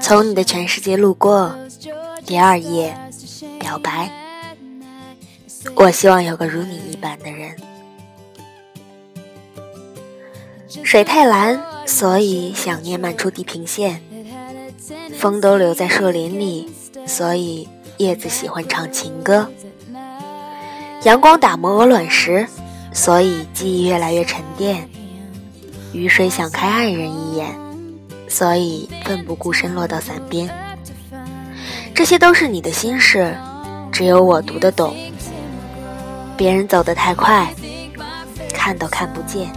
从你的全世界路过，第二页，表白。我希望有个如你一般的人。水太蓝，所以想念漫出地平线。风都留在树林里，所以叶子喜欢唱情歌。阳光打磨鹅卵石，所以记忆越来越沉淀。雨水想开爱人一眼，所以奋不顾身落到伞边。这些都是你的心事，只有我读得懂。别人走得太快，看都看不见。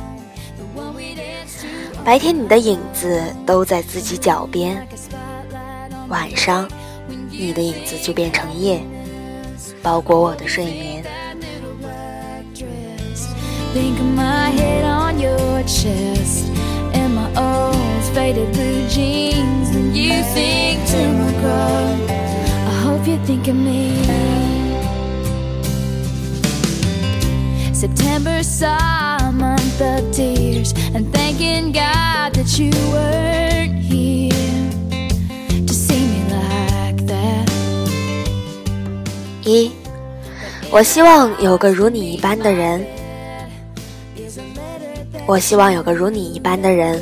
白天你的影子都在自己脚边，晚上你的影子就变成夜，包裹我的睡眠。Think of my head on your chest faded blue jeans And you think to my girl I hope you think of me September saw a month of tears And thanking God that you weren't here To see me like that 一，我希望有个如你一般的人。我希望有个如你一般的人，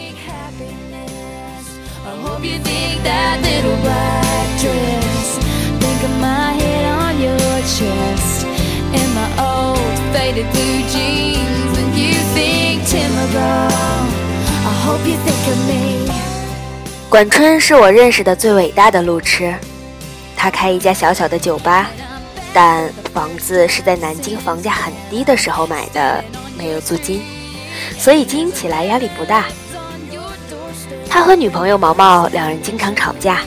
管春是我认识的最伟大的路痴，他开一家小小的酒吧，但房子是在南京房价很低的时候买的，没有租金。所以经营起来压力不大。他和女朋友毛毛两人经常吵架，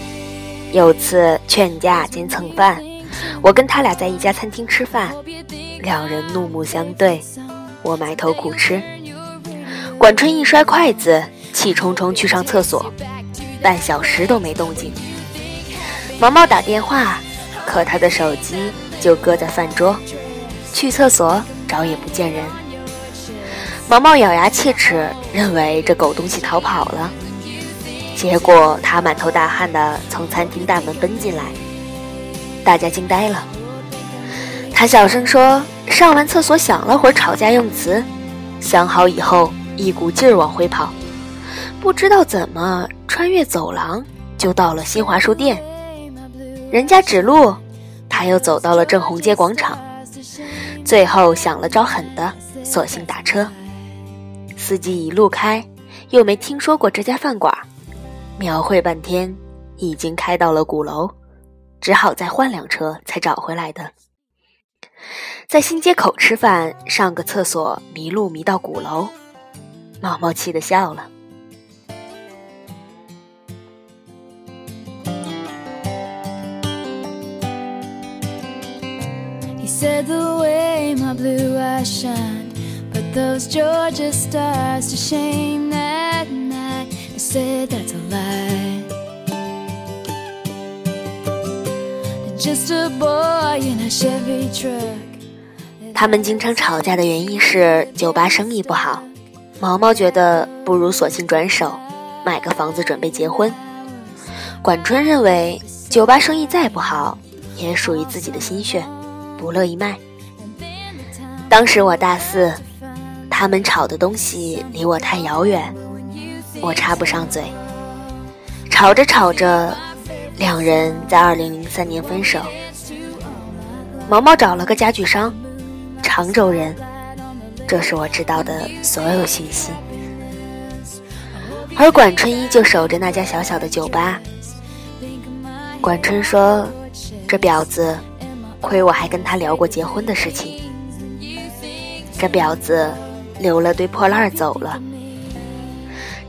有次劝架兼蹭饭，我跟他俩在一家餐厅吃饭，两人怒目相对，我埋头苦吃。管春一摔筷子，气冲冲去上厕所，半小时都没动静。毛毛打电话，可他的手机就搁在饭桌，去厕所找也不见人。毛毛咬牙切齿，认为这狗东西逃跑了。结果他满头大汗地从餐厅大门奔进来，大家惊呆了。他小声说：“上完厕所想了会儿吵架用词，想好以后一股劲儿往回跑，不知道怎么穿越走廊就到了新华书店。人家指路，他又走到了正红街广场。最后想了招狠的，索性打车。”司机一路开，又没听说过这家饭馆，描绘半天，已经开到了鼓楼，只好再换辆车才找回来的。在新街口吃饭，上个厕所迷路迷到鼓楼，毛毛气得笑了。That night. I said that's a lie. Just a boy in a Chevy truck. 他们经常吵架的原因是酒吧生意不好，毛毛觉得不如索性转手买个房子准备结婚。管春认为酒吧生意再不好，也属于自己的心血，不乐意卖。当时我大四。他们吵的东西离我太遥远，我插不上嘴。吵着吵着，两人在二零零三年分手。毛毛找了个家具商，常州人，这是我知道的所有信息。而管春依旧守着那家小小的酒吧。管春说：“这婊子，亏我还跟他聊过结婚的事情。这婊子。”留了堆破烂走了。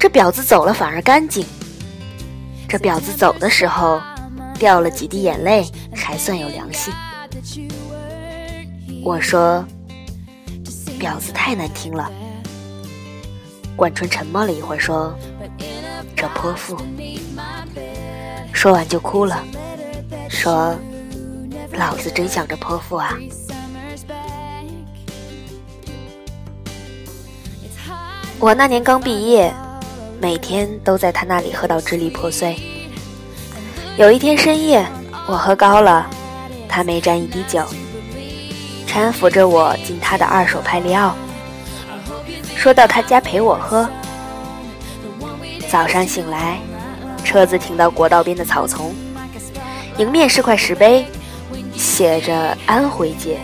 这婊子走了反而干净。这婊子走的时候掉了几滴眼泪，还算有良心。我说，婊子太难听了。管春沉默了一会儿，说：“这泼妇。”说完就哭了，说：“老子真想着泼妇啊！”我那年刚毕业，每天都在他那里喝到支离破碎。有一天深夜，我喝高了，他没沾一滴酒，搀扶着我进他的二手派利奥，说到他家陪我喝。早上醒来，车子停到国道边的草丛，迎面是块石碑，写着“安徽街”。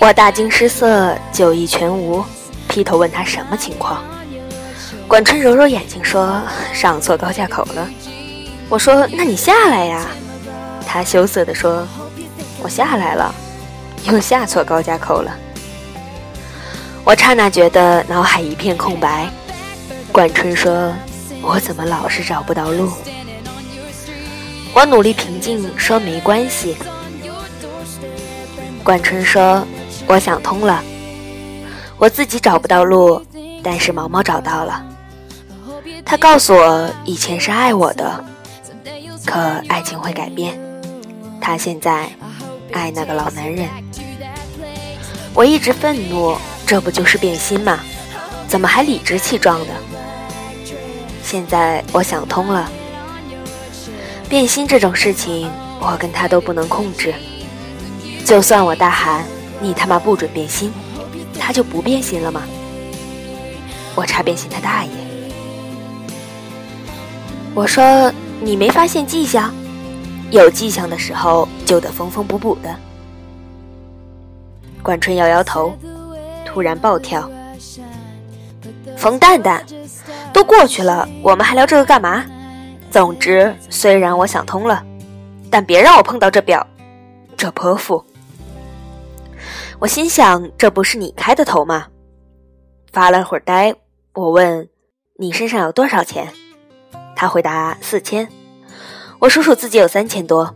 我大惊失色，酒意全无。劈头问他什么情况，管春揉揉眼睛说：“上错高架口了。”我说：“那你下来呀。”他羞涩地说：“我下来了，又下错高架口了。”我刹那觉得脑海一片空白。管春说：“我怎么老是找不到路？”我努力平静说：“没关系。”管春说：“我想通了。”我自己找不到路，但是毛毛找到了。他告诉我，以前是爱我的，可爱情会改变。他现在爱那个老男人。我一直愤怒，这不就是变心吗？怎么还理直气壮的？现在我想通了，变心这种事情，我跟他都不能控制。就算我大喊“你他妈不准变心”。他就不变心了吗？我差变心他大爷！我说你没发现迹象？有迹象的时候就得缝缝补补的。管春摇摇头，突然暴跳：“冯蛋蛋，都过去了，我们还聊这个干嘛？总之，虽然我想通了，但别让我碰到这表，这泼妇。”我心想，这不是你开的头吗？发了会儿呆，我问：“你身上有多少钱？”他回答：“四千。”我数数自己有三千多，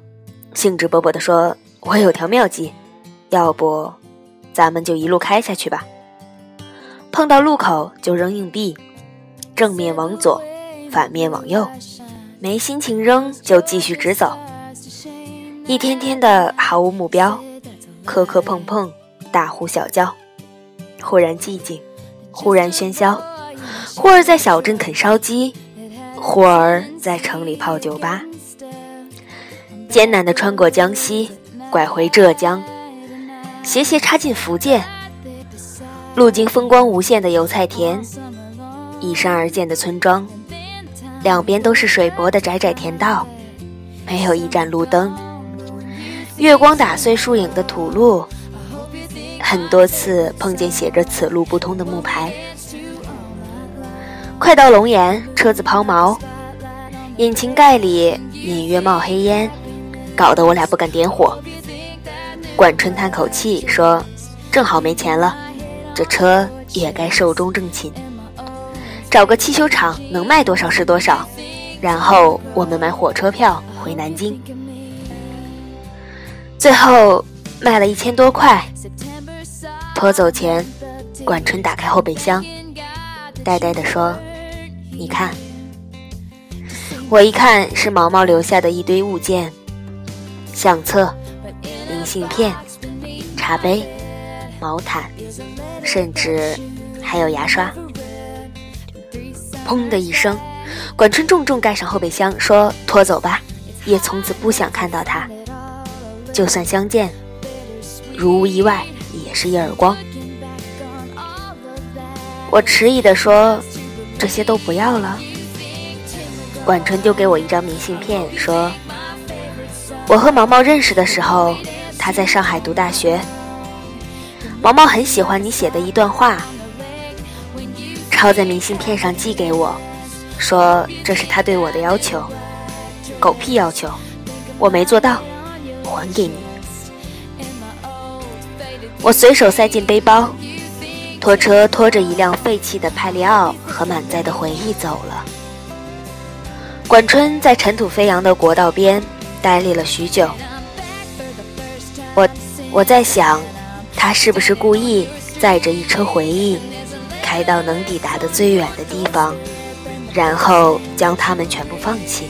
兴致勃勃地说：“我有条妙计，要不咱们就一路开下去吧。碰到路口就扔硬币，正面往左，反面往右。没心情扔就继续直走。一天天的毫无目标，磕磕碰碰。”大呼小叫，忽然寂静，忽然喧嚣，忽而在小镇啃烧鸡，忽而在城里泡酒吧，艰难地穿过江西，拐回浙江，斜斜插进福建，路经风光无限的油菜田，依山而建的村庄，两边都是水泊的窄窄田道，没有一盏路灯，月光打碎树影的土路。很多次碰见写着“此路不通”的木牌，快到龙岩，车子抛锚，引擎盖里隐约冒黑烟，搞得我俩不敢点火。管春叹口气说：“正好没钱了，这车也该寿终正寝，找个汽修厂能卖多少是多少，然后我们买火车票回南京。”最后卖了一千多块。拖走前，管春打开后备箱，呆呆地说：“你看。”我一看，是毛毛留下的一堆物件：相册、明信片、茶杯、毛毯，甚至还有牙刷。砰的一声，管春重重盖上后备箱，说：“拖走吧。”也从此不想看到他。就算相见，如无意外。也是一耳光。我迟疑地说：“这些都不要了。”管春丢给我一张明信片，说：“我和毛毛认识的时候，他在上海读大学。毛毛很喜欢你写的一段话，抄在明信片上寄给我，说这是他对我的要求。狗屁要求，我没做到，还给你。”我随手塞进背包，拖车拖着一辆废弃的派利奥和满载的回忆走了。管春在尘土飞扬的国道边呆立了许久。我我在想，他是不是故意载着一车回忆，开到能抵达的最远的地方，然后将他们全部放弃？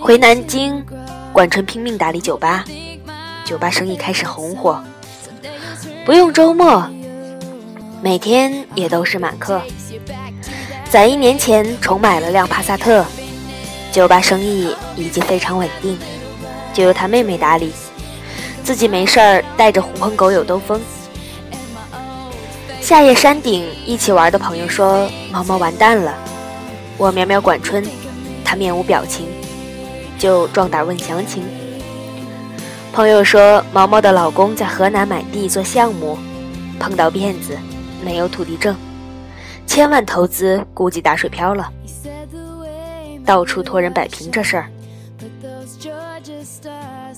回南京，管春拼命打理酒吧，酒吧生意开始红火。不用周末，每天也都是满课。在一年前重买了辆帕萨特，酒吧生意已经非常稳定，就由他妹妹打理，自己没事儿带着狐朋狗友兜风。夏夜山顶一起玩的朋友说毛毛完蛋了，我喵喵管春，他面无表情，就壮胆问详情。朋友说，毛毛的老公在河南买地做项目，碰到骗子，没有土地证，千万投资估计打水漂了，到处托人摆平这事儿。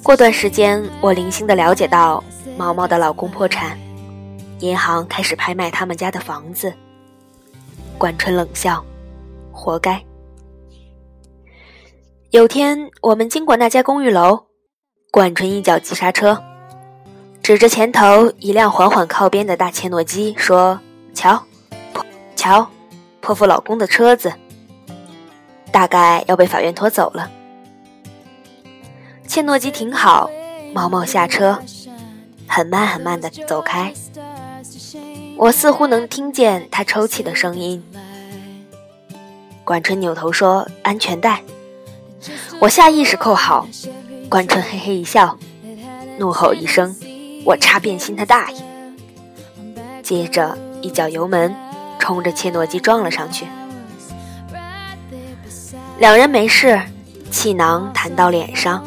过段时间，我零星的了解到毛毛的老公破产，银行开始拍卖他们家的房子。管春冷笑，活该。有天我们经过那家公寓楼。管春一脚急刹车，指着前头一辆缓缓靠边的大切诺基说：“瞧，瞧，泼妇老公的车子，大概要被法院拖走了。”切诺基停好，毛毛下车，很慢很慢的走开。我似乎能听见他抽泣的声音。管春扭头说：“安全带。”我下意识扣好。关春嘿嘿一笑，怒吼一声：“我插变心他大爷！”接着一脚油门，冲着切诺基撞了上去。两人没事，气囊弹到脸上，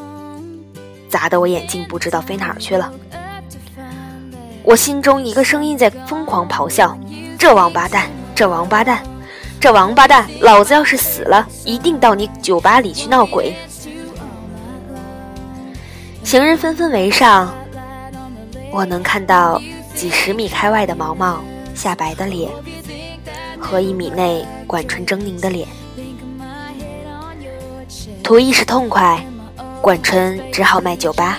砸得我眼镜不知道飞哪儿去了。我心中一个声音在疯狂咆哮：“这王八蛋！这王八蛋！这王八蛋！老子要是死了，一定到你酒吧里去闹鬼！”行人纷纷围上，我能看到几十米开外的毛毛下白的脸，和一米内管春狰狞的脸。图一时痛快，管春只好卖酒吧。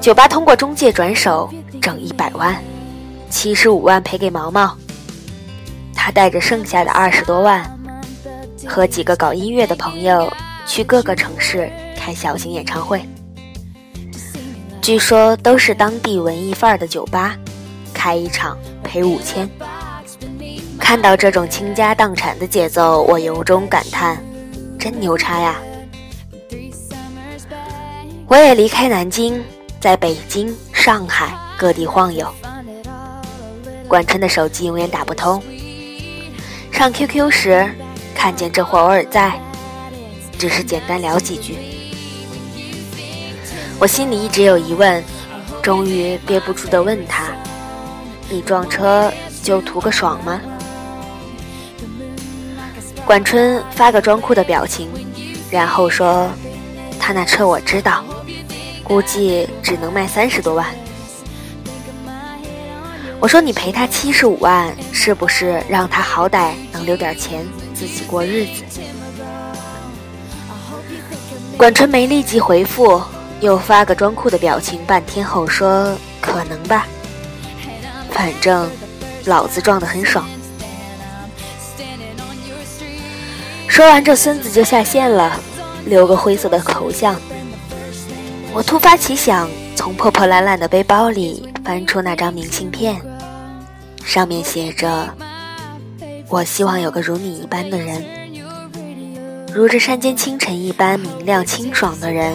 酒吧通过中介转手挣一百万，七十五万赔给毛毛，他带着剩下的二十多万，和几个搞音乐的朋友去各个城市。开小型演唱会，据说都是当地文艺范儿的酒吧，开一场赔五千。看到这种倾家荡产的节奏，我由衷感叹：真牛叉呀！我也离开南京，在北京、上海各地晃悠。管春的手机永远打不通，上 QQ 时看见这货偶尔在，只是简单聊几句。我心里一直有疑问，终于憋不住的问他：“你撞车就图个爽吗？”管春发个装酷的表情，然后说：“他那车我知道，估计只能卖三十多万。”我说：“你赔他七十五万，是不是让他好歹能留点钱自己过日子？”管春没立即回复。又发个装酷的表情，半天后说：“可能吧，反正老子撞得很爽。”说完，这孙子就下线了，留个灰色的头像。我突发奇想，从破破烂烂的背包里翻出那张明信片，上面写着：“我希望有个如你一般的人，如这山间清晨一般明亮清爽的人。”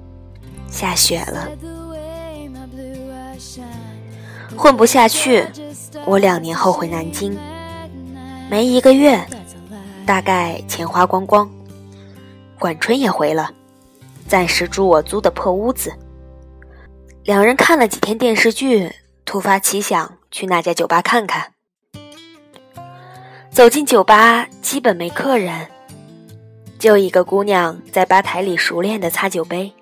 下雪了。混不下去，我两年后回南京，没一个月，大概钱花光光。管春也回了，暂时住我租的破屋子。两人看了几天电视剧，突发奇想去那家酒吧看看。走进酒吧，基本没客人，就一个姑娘在吧台里熟练的擦酒杯。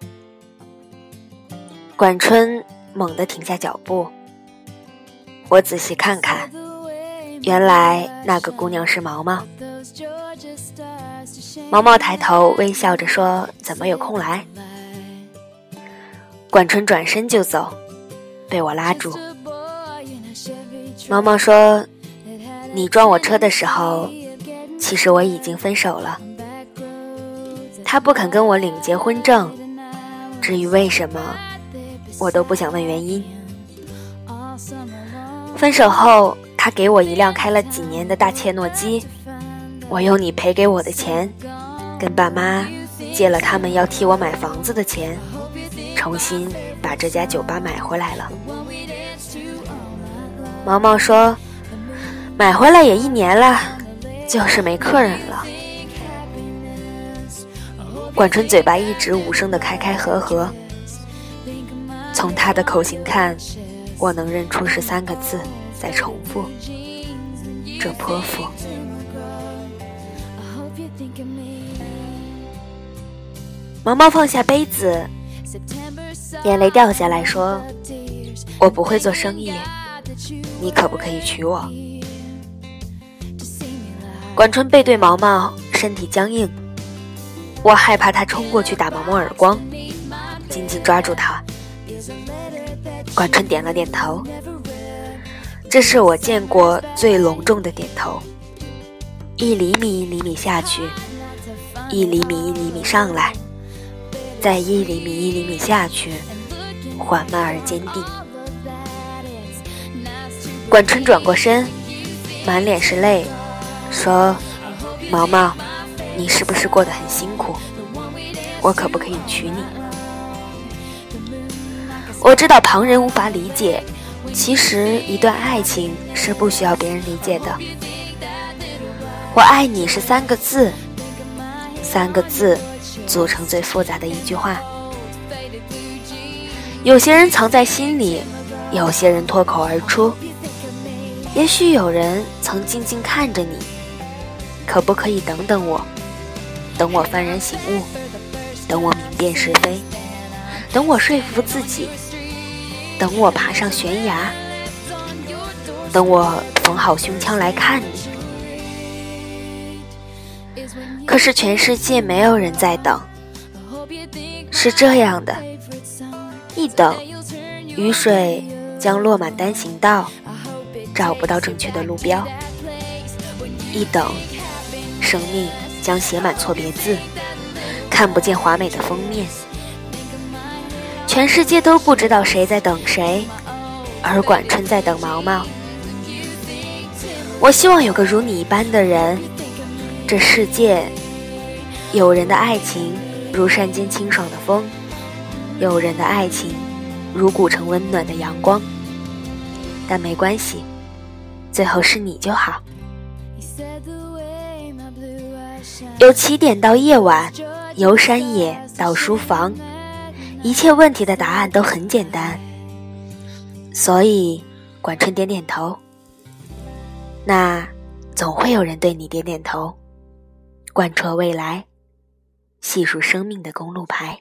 管春猛地停下脚步，我仔细看看，原来那个姑娘是毛毛。毛毛抬头微笑着说：“怎么有空来？”管春转身就走，被我拉住。毛毛说：“你撞我车的时候，其实我已经分手了。”他不肯跟我领结婚证，至于为什么？我都不想问原因。分手后，他给我一辆开了几年的大切诺基，我用你赔给我的钱，跟爸妈借了他们要替我买房子的钱，重新把这家酒吧买回来了。毛毛说：“买回来也一年了，就是没客人了。”管春嘴巴一直无声的开开合合。从他的口型看，我能认出是三个字在重复。这泼妇。毛毛放下杯子，眼泪掉下来说：“我不会做生意，你可不可以娶我？”管春背对毛毛，身体僵硬，我害怕他冲过去打毛毛耳光，紧紧抓住他。管春点了点头，这是我见过最隆重的点头。一厘米一厘米下去，一厘米一厘米上来，再一厘米一厘米下去，缓慢而坚定。管春转过身，满脸是泪，说：“毛毛，你是不是过得很辛苦？我可不可以娶你？”我知道旁人无法理解，其实一段爱情是不需要别人理解的。我爱你是三个字，三个字组成最复杂的一句话。有些人藏在心里，有些人脱口而出。也许有人曾静静看着你，可不可以等等我？等我幡然醒悟，等我明辨是非，等我说服自己。等我爬上悬崖，等我缝好胸腔来看你。可是全世界没有人在等，是这样的：一等，雨水将落满单行道，找不到正确的路标；一等，生命将写满错别字，看不见华美的封面。全世界都不知道谁在等谁，而管春在等毛毛。我希望有个如你一般的人。这世界，有人的爱情如山间清爽的风，有人的爱情如古城温暖的阳光。但没关系，最后是你就好。由起点到夜晚，由山野到书房。一切问题的答案都很简单，所以管春点点头。那总会有人对你点点头，贯彻未来，细数生命的公路牌。